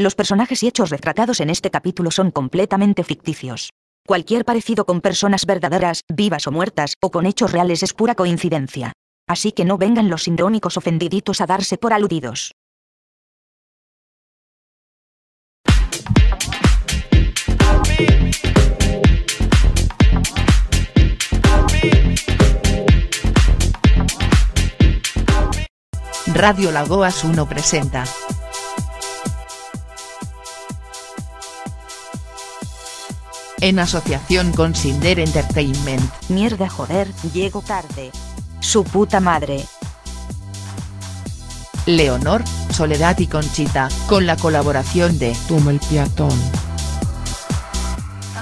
Los personajes y hechos retratados en este capítulo son completamente ficticios. Cualquier parecido con personas verdaderas, vivas o muertas, o con hechos reales es pura coincidencia. Así que no vengan los indrónicos ofendiditos a darse por aludidos. Radio Lagoas 1 presenta. En asociación con Sinder Entertainment. Mierda joder, llego tarde. Su puta madre. Leonor, Soledad y Conchita, con la colaboración de Toma el peatón.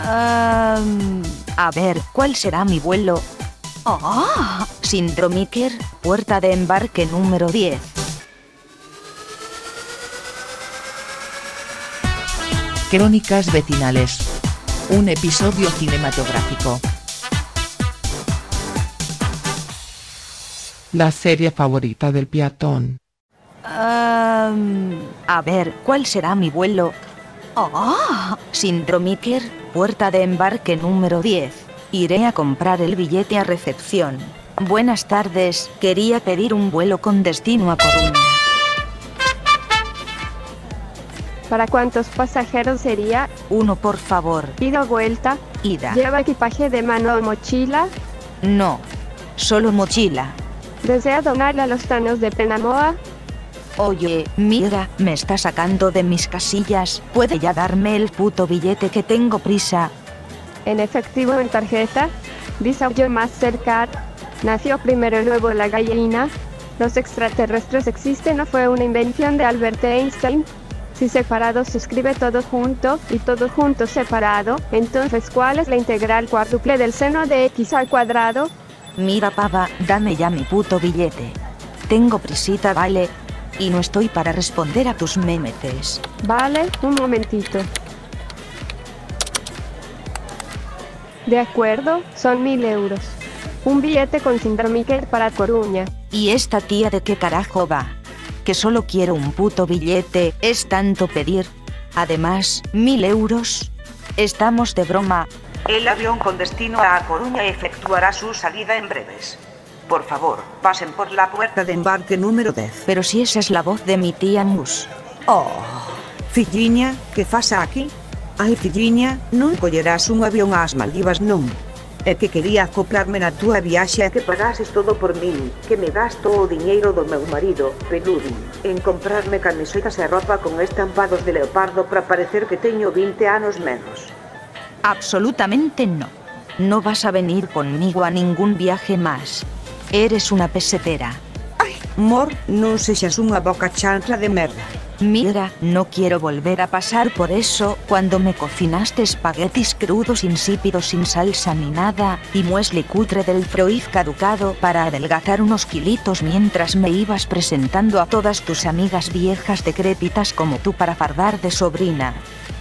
Am, a ver, ¿cuál será mi vuelo? ¡Oh! Sindromiker, puerta de embarque número 10. Crónicas Vecinales. Un episodio cinematográfico. La serie favorita del peatón. A ver, ¿cuál será mi vuelo? ¡Oh! Sindromiker, puerta de embarque número 10. Iré a comprar el billete a recepción. Buenas tardes, quería pedir un vuelo con destino a Coruña. ¿Para cuántos pasajeros sería? Uno, por favor. Ida vuelta. Ida. ¿Lleva equipaje de mano o mochila? No. Solo mochila. ¿Desea donarla a los tanos de Penamoa? Oye, mira, me está sacando de mis casillas. ¿Puede ya darme el puto billete que tengo prisa? ¿En efectivo o en tarjeta? Visa yo Mastercard. ¿Nació primero el huevo o la gallina? ¿Los extraterrestres existen o fue una invención de Albert Einstein? Si separado se escribe todo junto y todo junto separado, entonces ¿cuál es la integral cuádruple del seno de x al cuadrado? Mira, pava, dame ya mi puto billete. Tengo prisita, vale. Y no estoy para responder a tus memetes. Vale, un momentito. De acuerdo, son mil euros. Un billete con Sindromiker para Coruña. ¿Y esta tía de qué carajo va? Que solo quiero un puto billete, es tanto pedir. Además, mil euros. Estamos de broma. El avión con destino a Coruña efectuará su salida en breves. Por favor, pasen por la puerta de embarque número 10. Pero si esa es la voz de mi tía Mus. Oh, filliña, que faz aquí? Ai, filliña, non collerás un avión ás Maldivas non. É que quería acoplarme na túa viaxe e que pagases todo por min, que me gasto o diñeiro do meu marido, Peludi, en comprarme camisetas e ropa con estampados de leopardo para parecer que teño 20 anos menos. Absolutamente no. No vas a venir conmigo a ningún viaje más. Eres una pesetera. Ai, mor, non sexas unha boca chancla de merda. Mira, no quiero volver a pasar por eso cuando me cocinaste espaguetis crudos insípidos sin salsa ni nada y muesli cutre del froiz caducado para adelgazar unos kilitos mientras me ibas presentando a todas tus amigas viejas decrépitas como tú para fardar de sobrina.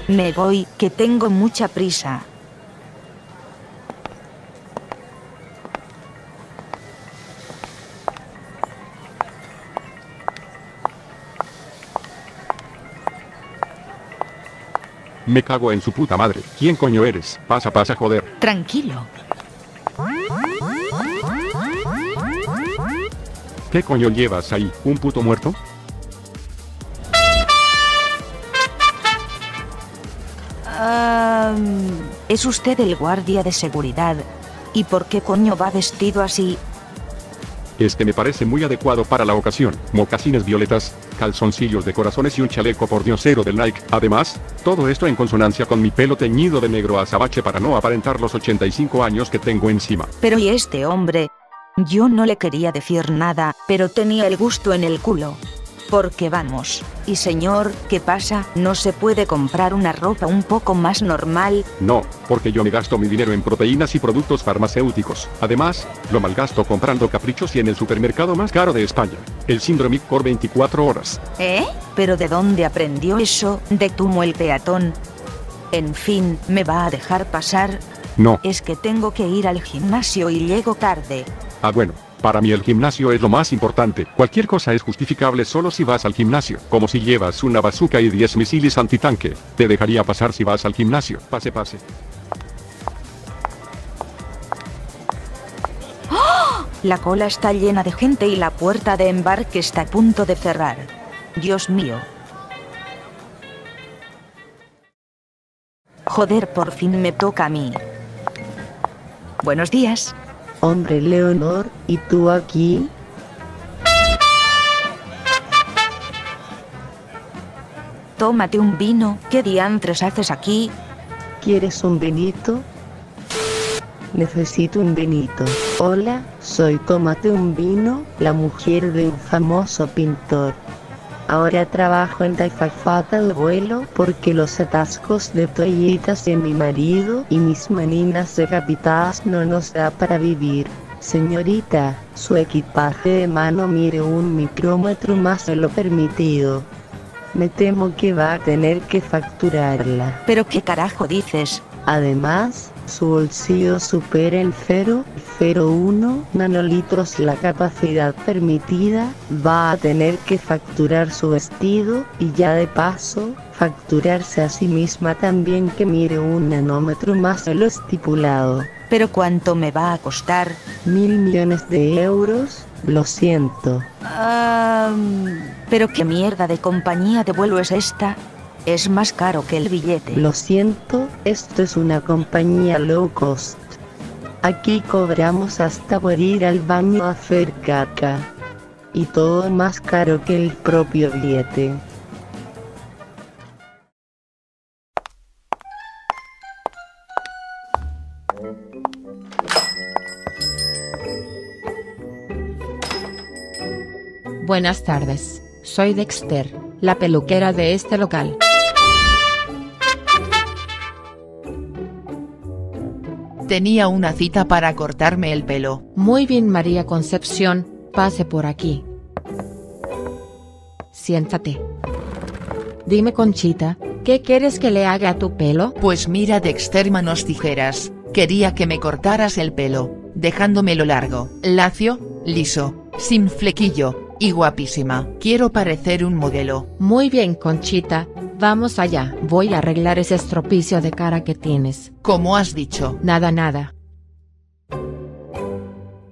Me voy, que tengo mucha prisa. Me cago en su puta madre. ¿Quién coño eres? Pasa, pasa, joder. Tranquilo. ¿Qué coño llevas ahí? ¿Un puto muerto? Es usted el guardia de seguridad. ¿Y por qué coño va vestido así? Este me parece muy adecuado para la ocasión. Mocasines violetas, calzoncillos de corazones y un chaleco por diosero del Nike. Además, todo esto en consonancia con mi pelo teñido de negro azabache para no aparentar los 85 años que tengo encima. Pero ¿y este hombre? Yo no le quería decir nada, pero tenía el gusto en el culo. Porque vamos, y señor, ¿qué pasa? ¿No se puede comprar una ropa un poco más normal? No, porque yo me gasto mi dinero en proteínas y productos farmacéuticos. Además, lo malgasto comprando caprichos y en el supermercado más caro de España. El síndrome por 24 horas. ¿Eh? ¿Pero de dónde aprendió eso? De Tumo el peatón. En fin, ¿me va a dejar pasar? No. Es que tengo que ir al gimnasio y llego tarde. Ah, bueno, Para mí el gimnasio es lo más importante. Cualquier cosa es justificable solo si vas al gimnasio. Como si llevas una bazooka y 10 misiles antitanque. Te dejaría pasar si vas al gimnasio. Pase, pase. La cola está llena de gente y la puerta de embarque está a punto de cerrar. Dios mío. Joder, por fin me toca a mí. Buenos días. Hombre Leonor, ¿y tú aquí? Tómate un vino. ¿Qué diantres haces aquí? ¿Quieres un vinito? Necesito un vinito. Hola, soy Tómate un vino, la mujer de un famoso pintor. Ahora trabajo en Taifafata de vuelo porque los atascos de toallitas de mi marido y mis maninas decapitadas no nos da para vivir. Señorita, su equipaje de mano mire un micrómetro más de lo permitido. Me temo que va a tener que facturarla. ¿Pero qué carajo dices? Además, su bolsillo supera el 0,01 nanolitros la capacidad permitida, va a tener que facturar su vestido y ya de paso, facturarse a sí misma también que mire un nanómetro más de lo estipulado. ¿Pero cuánto me va a costar? Mil millones de euros, lo siento. Ah, ¿Pero qué mierda de compañía de vuelo es esta? Es más caro que el billete. Lo siento, esto es una compañía low cost. Aquí cobramos hasta por ir al baño a hacer caca. Y todo más caro que el propio billete. Buenas tardes. Soy Dexter, la peluquera de este local. Tenía una cita para cortarme el pelo. Muy bien María Concepción, pase por aquí. Siéntate. Dime Conchita, ¿qué quieres que le haga a tu pelo? Pues mira Dexter manos tijeras, quería que me cortaras el pelo, dejándomelo largo, lacio, liso, sin flequillo, y guapísima. Quiero parecer un modelo. Muy bien Conchita, vamos allá. Voy a arreglar ese estropicio de cara que tienes. Como has dicho. Nada nada.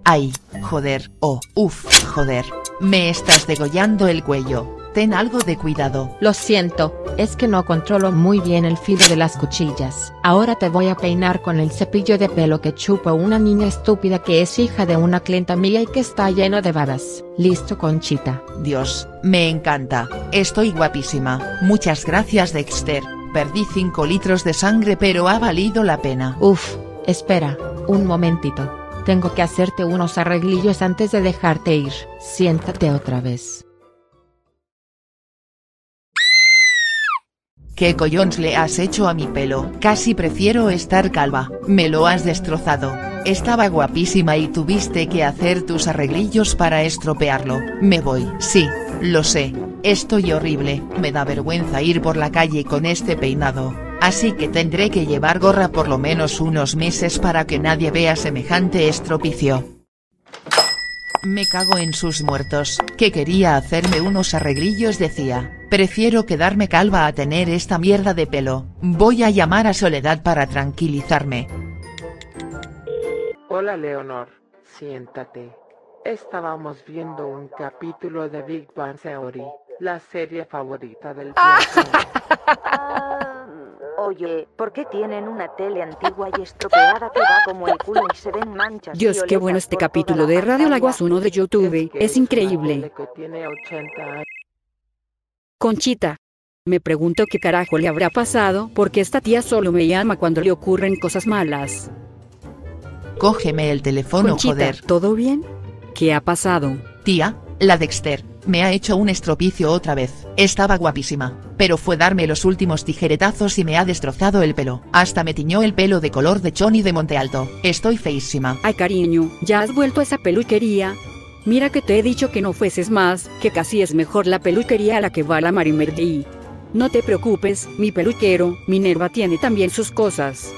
Ay, joder, oh, uff, joder. Me estás degollando el cuello. Ten algo de cuidado. Lo siento, es que no controlo muy bien el filo de las cuchillas. Ahora te voy a peinar con el cepillo de pelo que chupa una niña estúpida que es hija de una clienta mía y que está lleno de babas. Listo Conchita. Dios, me encanta. Estoy guapísima. Muchas gracias Dexter. Perdí 5 litros de sangre pero ha valido la pena. Uf, espera, un momentito. Tengo que hacerte unos arreglillos antes de dejarte ir. Siéntate otra vez. ¿Qué collons le has hecho a mi pelo? Casi prefiero estar calva. Me lo has destrozado. Estaba guapísima y tuviste que hacer tus arreglillos para estropearlo. Me voy. Sí, lo sé. Estoy horrible. Me da vergüenza ir por la calle con este peinado. Así que tendré que llevar gorra por lo menos unos meses para que nadie vea semejante estropicio. Me cago en sus muertos, que quería hacerme unos arreglillos decía, prefiero quedarme calva a tener esta mierda de pelo, voy a llamar a Soledad para tranquilizarme. Hola Leonor, siéntate. Estábamos viendo un capítulo de Big Bang Theory, la serie favorita del planeta. Oye, ¿por qué tienen una tele antigua y estropeada que va como el culo y se ven manchas? Dios, qué bueno este capítulo de Radio? Laguas 1 de YouTube. que Es increíble. tele que tiene 80 años. Conchita. Me pregunto qué carajo le habrá pasado porque esta tía solo me llama cuando le ocurren cosas malas. Cógeme el teléfono Conchita, joder. ¿todo bien? ¿Qué ha pasado? Tía, la Dexter, me ha hecho un estropicio otra vez. Estaba guapísima, pero fue darme los últimos tijeretazos y me ha destrozado el pelo. Hasta me tiñó el pelo de color de choni de Monte Alto. Estoy feísima. Ay, cariño, ¿ya has vuelto a esa peluquería? Mira que te he dicho que no fueses más, que casi es mejor la peluquería a la que va la Marimerdi. No te preocupes, mi peluquero, Minerva tiene también sus cosas.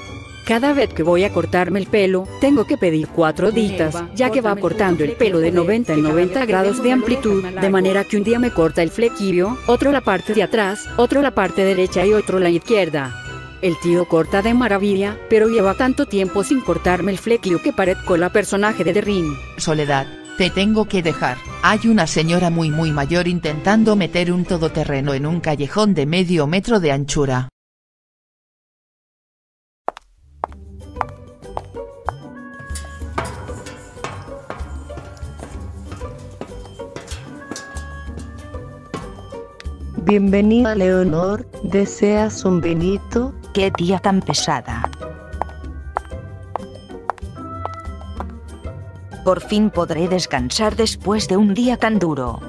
Cada vez que voy a cortarme el pelo, tengo que pedir cuatro ditas, ya que va cortando el pelo de 90 en 90 grados de amplitud, de manera que un día me corta el flequillo, otro la parte de atrás, otro la parte derecha y otro la izquierda. El tío corta de maravilla, pero lleva tanto tiempo sin cortarme el flequillo que parezco la personaje de The Ring. Soledad, te tengo que dejar. Hay una señora muy muy mayor intentando meter un todoterreno en un callejón de medio metro de anchura. Bienvenida Leonor, ¿deseas un vinito? Qué tía tan pesada. Por fin podré descansar después de un día tan duro.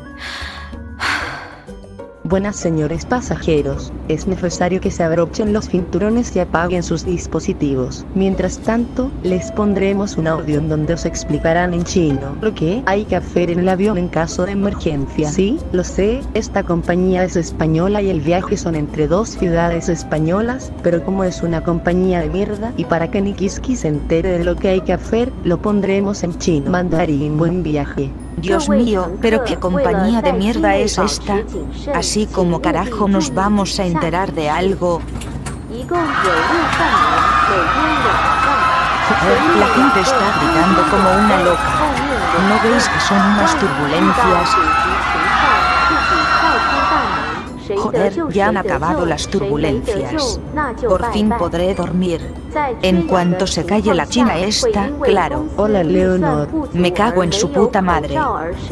Buenas señores pasajeros, es necesario que se abrochen los cinturones y apaguen sus dispositivos. Mientras tanto, les pondremos un audio en donde os explicarán en chino lo que hay que hacer en el avión en caso de emergencia. Sí, lo sé, esta compañía es española y el viaje son entre dos ciudades españolas, pero como es una compañía de mierda y para que Nikiski se entere de lo que hay que hacer, lo pondremos en chino. Mandarín, buen viaje. Dios mío, pero qué compañía de mierda es esta. Así como carajo nos vamos a enterar de algo. La gente está gritando como una loca. ¿No veis que son unas turbulencias? Joder, ya han acabado las turbulencias. Por fin podré dormir. En cuanto se calle la china esta, claro. Hola Leonor. Me cago en su puta madre.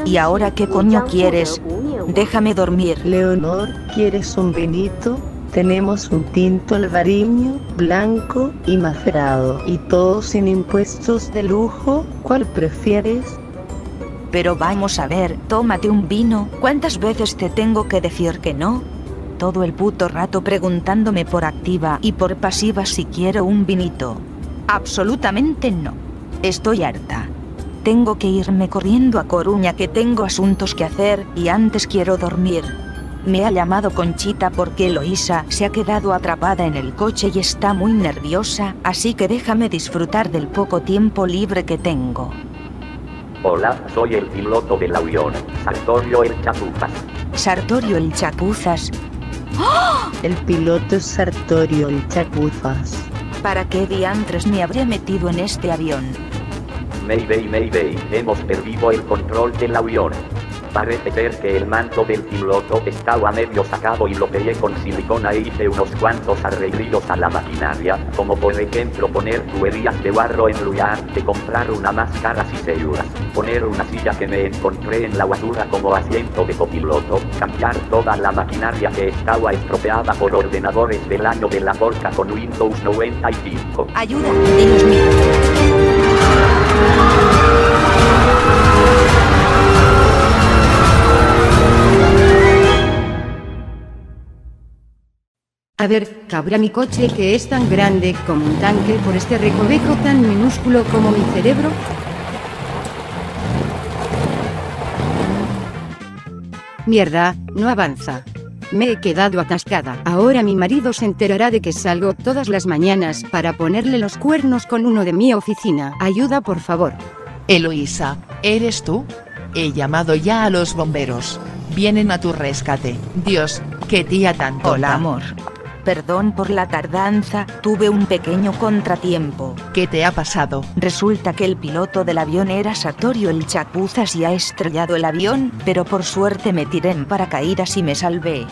¿Y ahora qué coño quieres? Déjame dormir. Leonor, ¿quieres un vinito? Tenemos un tinto albariño, blanco y macerado, y todo sin impuestos de lujo. ¿Cuál prefieres? Pero vamos a ver, tómate un vino. ¿Cuántas veces te tengo que decir que no? Todo el puto rato preguntándome por activa y por pasiva si quiero un vinito. Absolutamente no. Estoy harta. Tengo que irme corriendo a Coruña que tengo asuntos que hacer y antes quiero dormir. Me ha llamado Conchita porque Eloísa se ha quedado atrapada en el coche y está muy nerviosa, así que déjame disfrutar del poco tiempo libre que tengo. Hola, soy el piloto del avión, Sartorio el Chapuzas. Sartorio el Chapuzas. El piloto es Sartorio el Chapuzas. ¿Para qué diantres me habría metido en este avión? Mayday, Mayday, hemos perdido el control del avión. Parece ser que el manto del piloto estaba medio sacado y lo pegué con silicona e hice unos cuantos arreglillos a la maquinaria, como por ejemplo poner tuberías de barro en lugar de comprar una máscara y selluras, poner una silla que me encontré en la basura como asiento de copiloto, cambiar toda la maquinaria que estaba estropeada por ordenadores del año de la porca con Windows 95. Ayuda, Dios. A ver, cabrá mi coche que es tan grande como un tanque por este recoveco tan minúsculo como mi cerebro. Mierda, no avanza. Me he quedado atascada. Ahora mi marido se enterará de que salgo todas las mañanas para ponerle los cuernos con uno de mi oficina. Ayuda, por favor. Eloísa, ¿eres tú? He llamado ya a los bomberos. Vienen a tu rescate. Dios, qué tía tan tonta. Hola, amor. Perdón por la tardanza, tuve un pequeño contratiempo. ¿Qué te ha pasado? Resulta que el piloto del avión era Satorio el Chapuzas y ha estrellado el avión, pero por suerte me tiré en paracaídas y me salvé.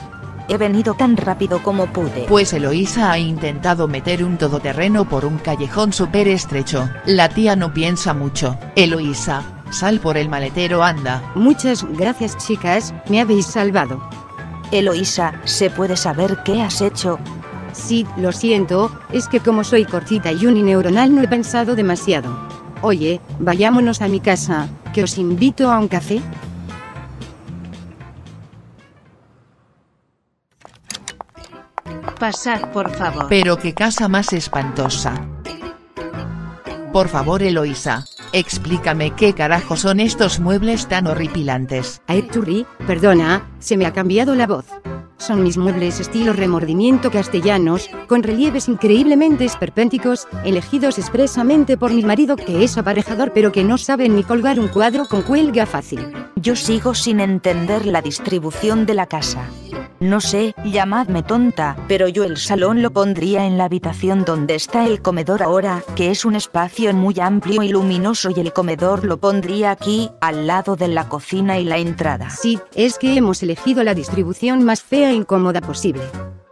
He venido tan rápido como pude. Pues Eloísa ha intentado meter un todoterreno por un callejón súper estrecho. La tía no piensa mucho. Eloísa, sal por el maletero anda. Muchas gracias chicas, me habéis salvado. Eloísa, ¿se puede saber qué has hecho? Sí, lo siento, es que como soy cortita y unineuronal no he pensado demasiado. Oye, vayámonos a mi casa, que os invito a un café. Pasad, por favor. Pero qué casa más espantosa. Por favor Eloísa, explícame qué carajo son estos muebles tan horripilantes. Aeturi, perdona, se me ha cambiado la voz. Son mis muebles estilo remordimiento castellanos, con relieves increíblemente esperpénticos, elegidos expresamente por mi marido que es aparejador pero que no sabe ni colgar un cuadro con cuelga fácil. Yo sigo sin entender la distribución de la casa. No sé, llamadme tonta, pero yo el salón lo pondría en la habitación donde está el comedor ahora, que es un espacio muy amplio y luminoso y el comedor lo pondría aquí, al lado de la cocina y la entrada. Sí, es que hemos elegido la distribución más fea e incómoda posible.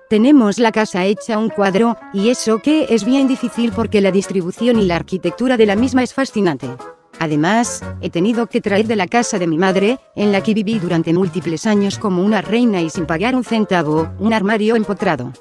Tenemos la casa hecha un cuadro, y eso que es bien difícil porque la distribución y la arquitectura de la misma es fascinante. Además, he tenido que traer de la casa de mi madre, en la que viví durante múltiples años como una reina y sin pagar un centavo, un armario empotrado.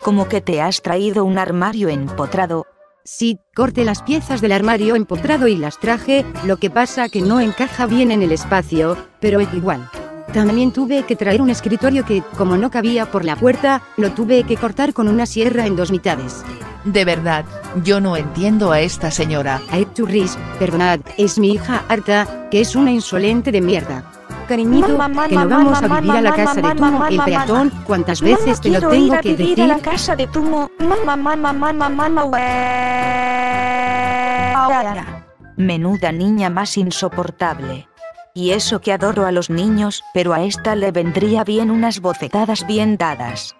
Como que te has traído un armario empotrado. Sí, corté las piezas del armario empotrado y las traje, lo que pasa que no encaja bien en el espacio, pero es igual. También tuve que traer un escritorio que, como no cabía por la puerta, lo tuve que cortar con una sierra en dos mitades. De verdad, yo no entiendo a esta señora. A Churris, perdonad, es mi hija Arta, que es una insolente de mierda. Cariñito, que no vamos a vivir a la casa de Tumo, el peatón, ¿cuántas veces te lo tengo que decir? la casa de Tumo. Mamá, mamá, mamá, mamá, Menuda niña más insoportable. Y eso que adoro a los niños, pero a esta le vendría bien unas bofetadas bien dadas.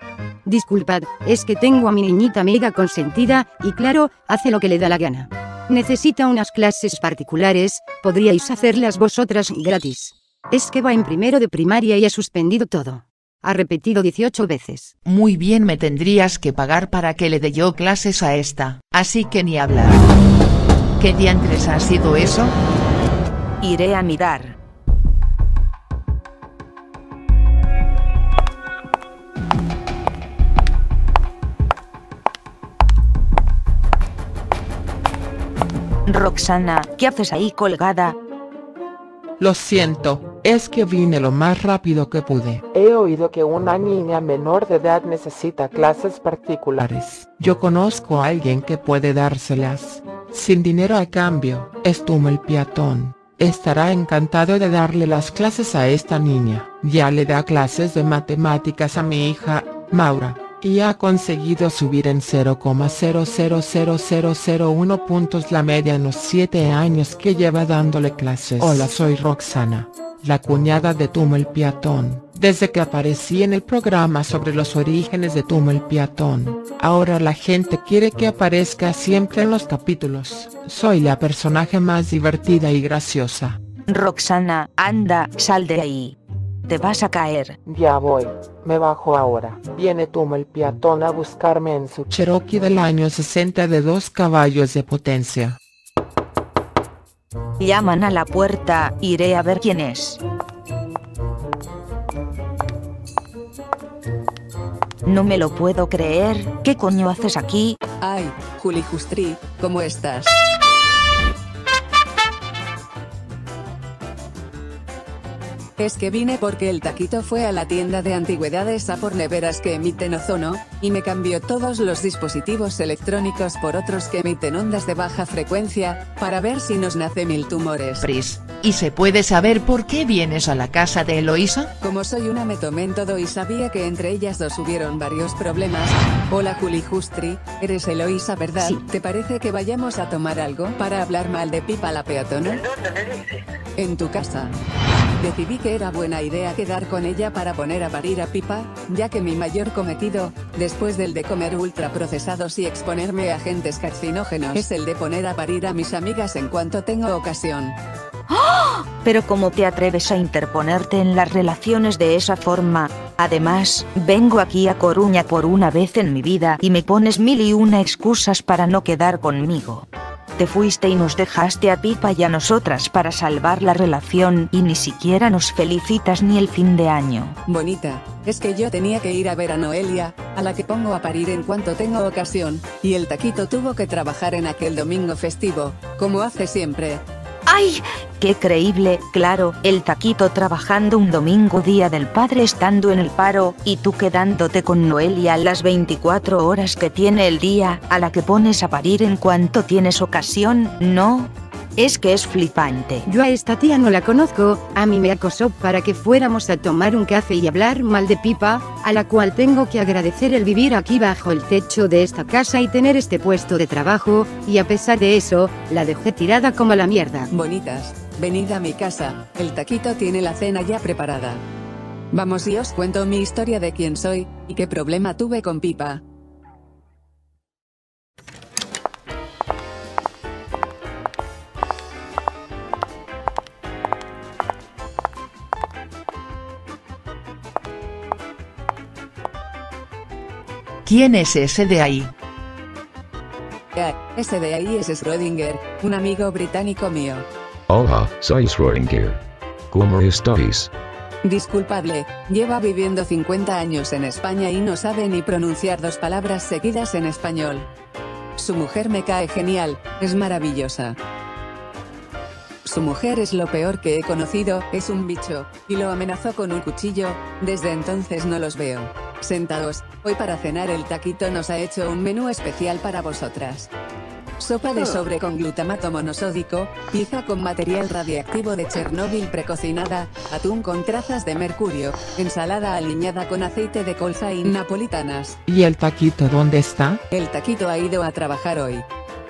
Disculpad, es que tengo a mi niñita mega consentida, y claro, hace lo que le da la gana. Necesita unas clases particulares, podríais hacerlas vosotras gratis. Es que va en primero de primaria y ha suspendido todo. Ha repetido 18 veces. Muy bien me tendrías que pagar para que le dé yo clases a esta, así que ni hablar. ¿Qué diantres ha sido eso? Iré a mirar. Roxana, ¿qué haces ahí colgada? Lo siento, es que vine lo más rápido que pude. He oído que una niña menor de edad necesita clases particulares. Yo conozco a alguien que puede dárselas. Sin dinero a cambio, es el peatón. Estará encantado de darle las clases a esta niña. Ya le da clases de matemáticas a mi hija, Maura y ha conseguido subir en 0,000001 puntos la media en los 7 años que lleva dándole clases. Hola soy Roxana, la cuñada de Tumo el Piatón. Desde que aparecí en el programa sobre los orígenes de Tumo el Piatón, ahora la gente quiere que aparezca siempre en los capítulos. Soy la personaje más divertida y graciosa. Roxana, anda, sal de ahí te vas a caer. Ya voy, me bajo ahora. Viene Tumo el peatón a buscarme en su Cherokee del año 60 de dos caballos de potencia. Llaman a la puerta, iré a ver quién es. No me lo puedo creer, ¿qué coño haces aquí? Ay, Juli Justri, ¿cómo estás? Es que vine porque el taquito fue a la tienda de antigüedades a por neveras que emiten ozono, y me cambió todos los dispositivos electrónicos por otros que emiten ondas de baja frecuencia, para ver si nos nace mil tumores. Pris, ¿y se puede saber por qué vienes a la casa de Eloisa? Como soy una me tomé en todo y sabía que entre ellas dos hubieron varios problemas. Hola Juli Justri, eres Eloisa verdad? Sí. ¿Te parece que vayamos a tomar algo para hablar mal de Pipa la peatona? En tu casa. Decidí que era buena idea quedar con ella para poner a parir a Pipa, ya que mi mayor cometido, después del de comer ultraprocesados y exponerme a agentes carcinógenos, es el de poner a parir a mis amigas en cuanto tengo ocasión. Pero ¿cómo te atreves a interponerte en las relaciones de esa forma? Además, vengo aquí a Coruña por una vez en mi vida y me pones mil y una excusas para no quedar conmigo. Te fuiste y nos dejaste a Pipa y a nosotras para salvar la relación y ni siquiera nos felicitas ni el fin de año. Bonita, es que yo tenía que ir a ver a Noelia, a la que pongo a parir en cuanto tengo ocasión, y el taquito tuvo que trabajar en aquel domingo festivo, como hace siempre. ¡Ay! ¡Qué creíble! Claro, el taquito trabajando un domingo día del padre estando en el paro, y tú quedándote con Noelia las 24 horas que tiene el día, a la que pones a parir en cuanto tienes ocasión, ¿no? Es que es flipante. Yo a esta tía no la conozco, a mí me acosó para que fuéramos a tomar un café y hablar mal de pipa, a la cual tengo que agradecer el vivir aquí bajo el techo de esta casa y tener este puesto de trabajo, y a pesar de eso, la dejé tirada como la mierda. Bonitas, venid a mi casa, el taquito tiene la cena ya preparada. Vamos y os cuento mi historia de quién soy, y qué problema tuve con Pipa. ¿Quién es ese de ahí? Ese de ahí es Schrödinger, un amigo británico mío. Hola, soy Schrödinger. ¿Cómo estáis? Disculpadle, lleva viviendo 50 años en España y no sabe ni pronunciar dos palabras seguidas en español. Su mujer me cae genial, es maravillosa. Su mujer es lo peor que he conocido, es un bicho, y lo amenazó con un cuchillo, desde entonces no los veo. Sentaos, hoy para cenar el taquito nos ha hecho un menú especial para vosotras. Sopa de sobre con glutamato monosódico, pizza con material radiactivo de Chernóbil precocinada, atún con trazas de mercurio, ensalada aliñada con aceite de colza y napolitanas. ¿Y el taquito dónde está? El taquito ha ido a trabajar hoy.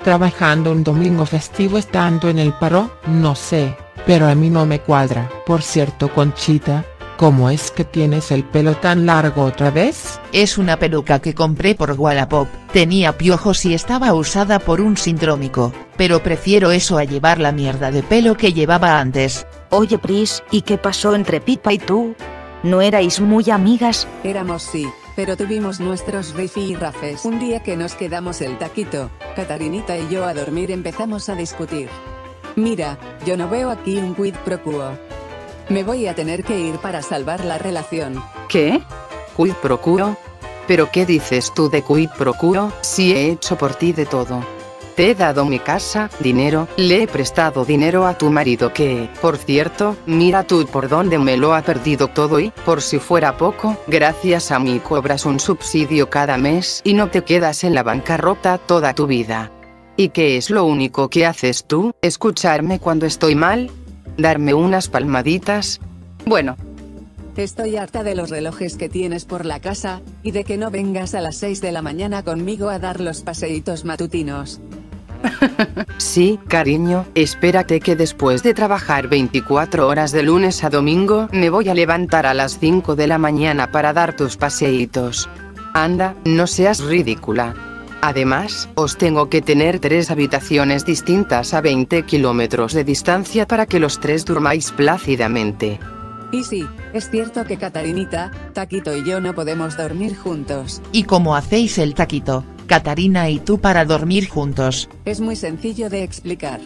Trabajando un domingo festivo estando en el paro, no sé, pero a mí no me cuadra. Por cierto Conchita, ¿cómo es que tienes el pelo tan largo otra vez? Es una peluca que compré por Wallapop, tenía piojos y estaba usada por un sindrómico, pero prefiero eso a llevar la mierda de pelo que llevaba antes. Oye Pris, ¿y qué pasó entre Pipa y tú? ¿No erais muy amigas? Éramos sí, pero tuvimos nuestros rifirrafes. Un día que nos quedamos el taquito, Catarinita y yo a dormir empezamos a discutir. Mira, yo no veo aquí un quid pro quo. Me voy a tener que ir para salvar la relación. ¿Qué? ¿Quid pro quo? ¿Pero qué dices tú de quid pro quo si he hecho por ti de todo? Te he dado mi casa, dinero, le he prestado dinero a tu marido que, por cierto, mira tú por dónde me lo ha perdido todo y, por si fuera poco, gracias a mí cobras un subsidio cada mes y no te quedas en la bancarrota toda tu vida. ¿Y qué es lo único que haces tú? ¿Escucharme cuando estoy mal? ¿Darme unas palmaditas? Bueno, Estoy harta de los relojes que tienes por la casa, y de que no vengas a las 6 de la mañana conmigo a dar los paseitos matutinos. Sí, cariño, espérate que después de trabajar 24 horas de lunes a domingo, me voy a levantar a las 5 de la mañana para dar tus paseitos. Anda, no seas ridícula. Además, os tengo que tener tres habitaciones distintas a 20 kilómetros de distancia para que los tres durmáis plácidamente. Y sí, es cierto que Catarinita, Taquito y yo no podemos dormir juntos. ¿Y cómo hacéis el taquito, Catarina y tú para dormir juntos? Es muy sencillo de explicar.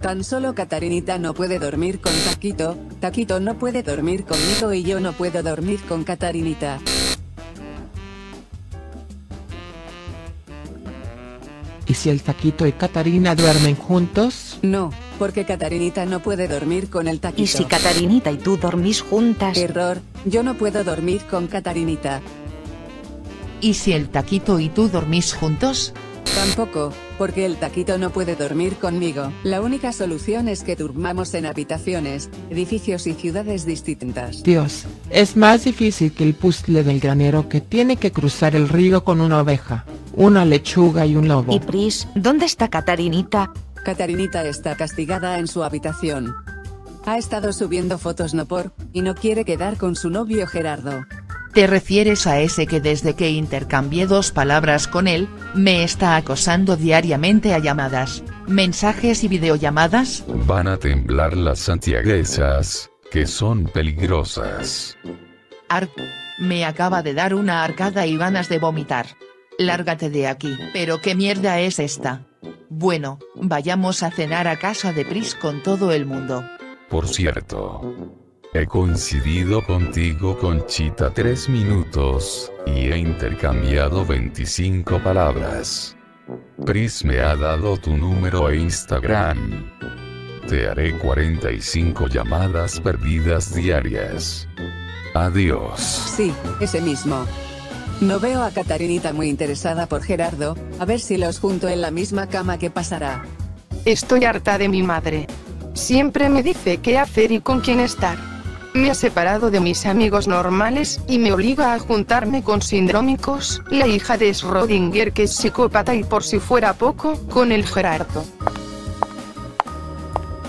Tan solo Catarinita no puede dormir con Taquito, Taquito no puede dormir conmigo y yo no puedo dormir con Catarinita. ¿Y si el taquito y Catarina duermen juntos? No, porque Catarinita no puede dormir con el Taquito. ¿Y si Catarinita y tú dormís juntas? Error, yo no puedo dormir con Catarinita. ¿Y si el taquito y tú dormís juntos? Tampoco, porque el taquito no puede dormir conmigo. La única solución es que durmamos en habitaciones, edificios y ciudades distintas. Dios, es más difícil que el puzzle del granero que tiene que cruzar el río con una oveja, una lechuga y un lobo. ¿Y Pris, dónde está Catarinita? Catarinita está castigada en su habitación. Ha estado subiendo fotos no por, y no quiere quedar con su novio Gerardo. ¿Te refieres a ese que desde que intercambié dos palabras con él, me está acosando diariamente a llamadas, mensajes y videollamadas? Van a temblar las santiaguesas, que son peligrosas. Ar me acaba de dar una arcada y ganas de vomitar. Lárgate de aquí. ¿Pero qué mierda es esta? Bueno, vayamos a cenar a casa de Pris con todo el mundo. Por cierto, he coincidido contigo Conchita tres minutos, y he intercambiado 25 palabras. Pris me ha dado tu número e Instagram. Te haré 45 llamadas perdidas diarias. Adiós. Sí, ese mismo. No veo a Catarinita muy interesada por Gerardo, a ver si los junto en la misma cama que pasará. Estoy harta de mi madre. Siempre me dice qué hacer y con quién estar. Me ha separado de mis amigos normales y me obliga a juntarme con sindrómicos, la hija de Schrödinger que es psicópata y por si fuera poco, con el Gerardo.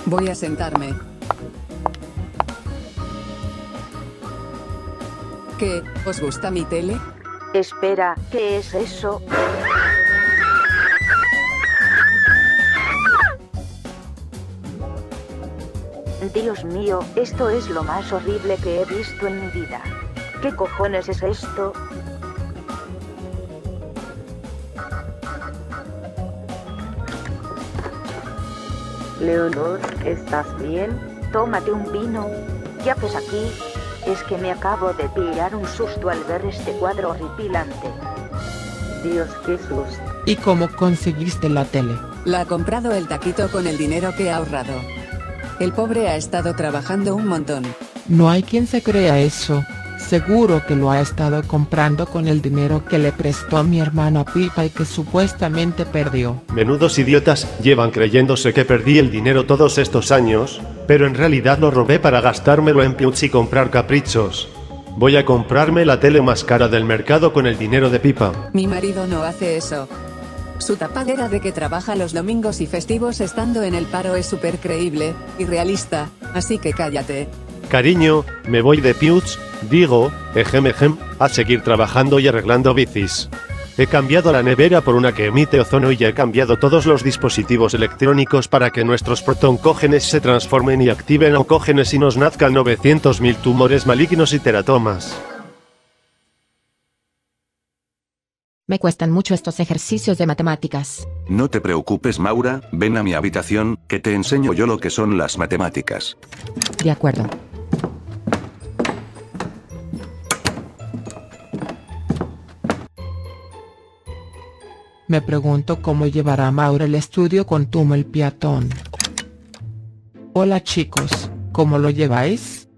Voy a sentarme. ¿Qué? ¿Os gusta mi tele? Espera, ¿qué es eso? Dios mío, esto es lo más horrible que he visto en mi vida. ¿Qué cojones es esto? Leonor, ¿estás bien? Tómate un vino. ¿Qué haces aquí? Es que me acabo de pillar un susto al ver este cuadro horripilante. Dios, qué susto. ¿Y cómo conseguiste la tele? La ha comprado el taquito con el dinero que ha ahorrado. El pobre ha estado trabajando un montón. No hay quien se crea eso. Seguro que lo ha estado comprando con el dinero que le prestó mi hermano Pipa y que supuestamente perdió. Menudos idiotas llevan creyéndose que perdí el dinero todos estos años, pero en realidad lo robé para gastármelo en Piuch y comprar caprichos. Voy a comprarme la tele más cara del mercado con el dinero de Pipa. Mi marido no hace eso. Su tapadera de que trabaja los domingos y festivos estando en el paro es súper creíble y realista, así que cállate. Cariño, me voy de Piuch, digo, ejem ejem, a seguir trabajando y arreglando bicis. He cambiado la nevera por una que emite ozono y he cambiado todos los dispositivos electrónicos para que nuestros protoncógenes se transformen y activen oncógenes y nos nazcan 900.000 tumores malignos y teratomas. Me cuestan mucho estos ejercicios de matemáticas. No te preocupes Maura, ven a mi habitación, que te enseño yo lo que son las matemáticas. De acuerdo. Me pregunto cómo llevará Maura el estudio con Tumo el peatón. Hola chicos, ¿cómo lo lleváis?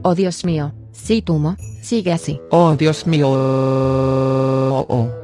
Oh Dios mío, sí Tumo, sigue así. Oh Dios mío. Oh, oh.